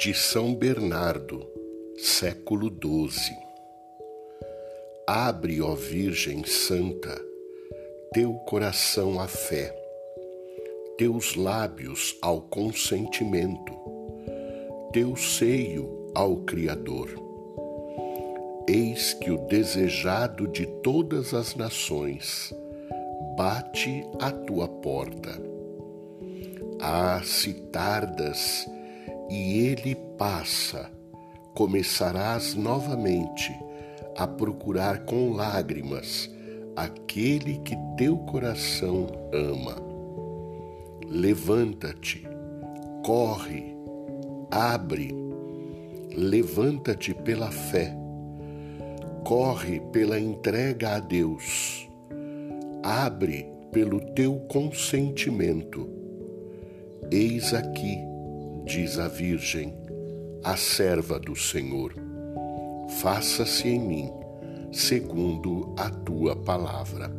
de São Bernardo, século XII. Abre, ó Virgem Santa, teu coração à fé, teus lábios ao consentimento, teu seio ao Criador. Eis que o desejado de todas as nações bate à tua porta. Ah, se tardas, e ele passa, começarás novamente a procurar com lágrimas aquele que teu coração ama. Levanta-te, corre, abre, levanta-te pela fé, corre pela entrega a Deus, abre pelo teu consentimento. Eis aqui diz a Virgem, a serva do Senhor: Faça-se em mim segundo a tua palavra.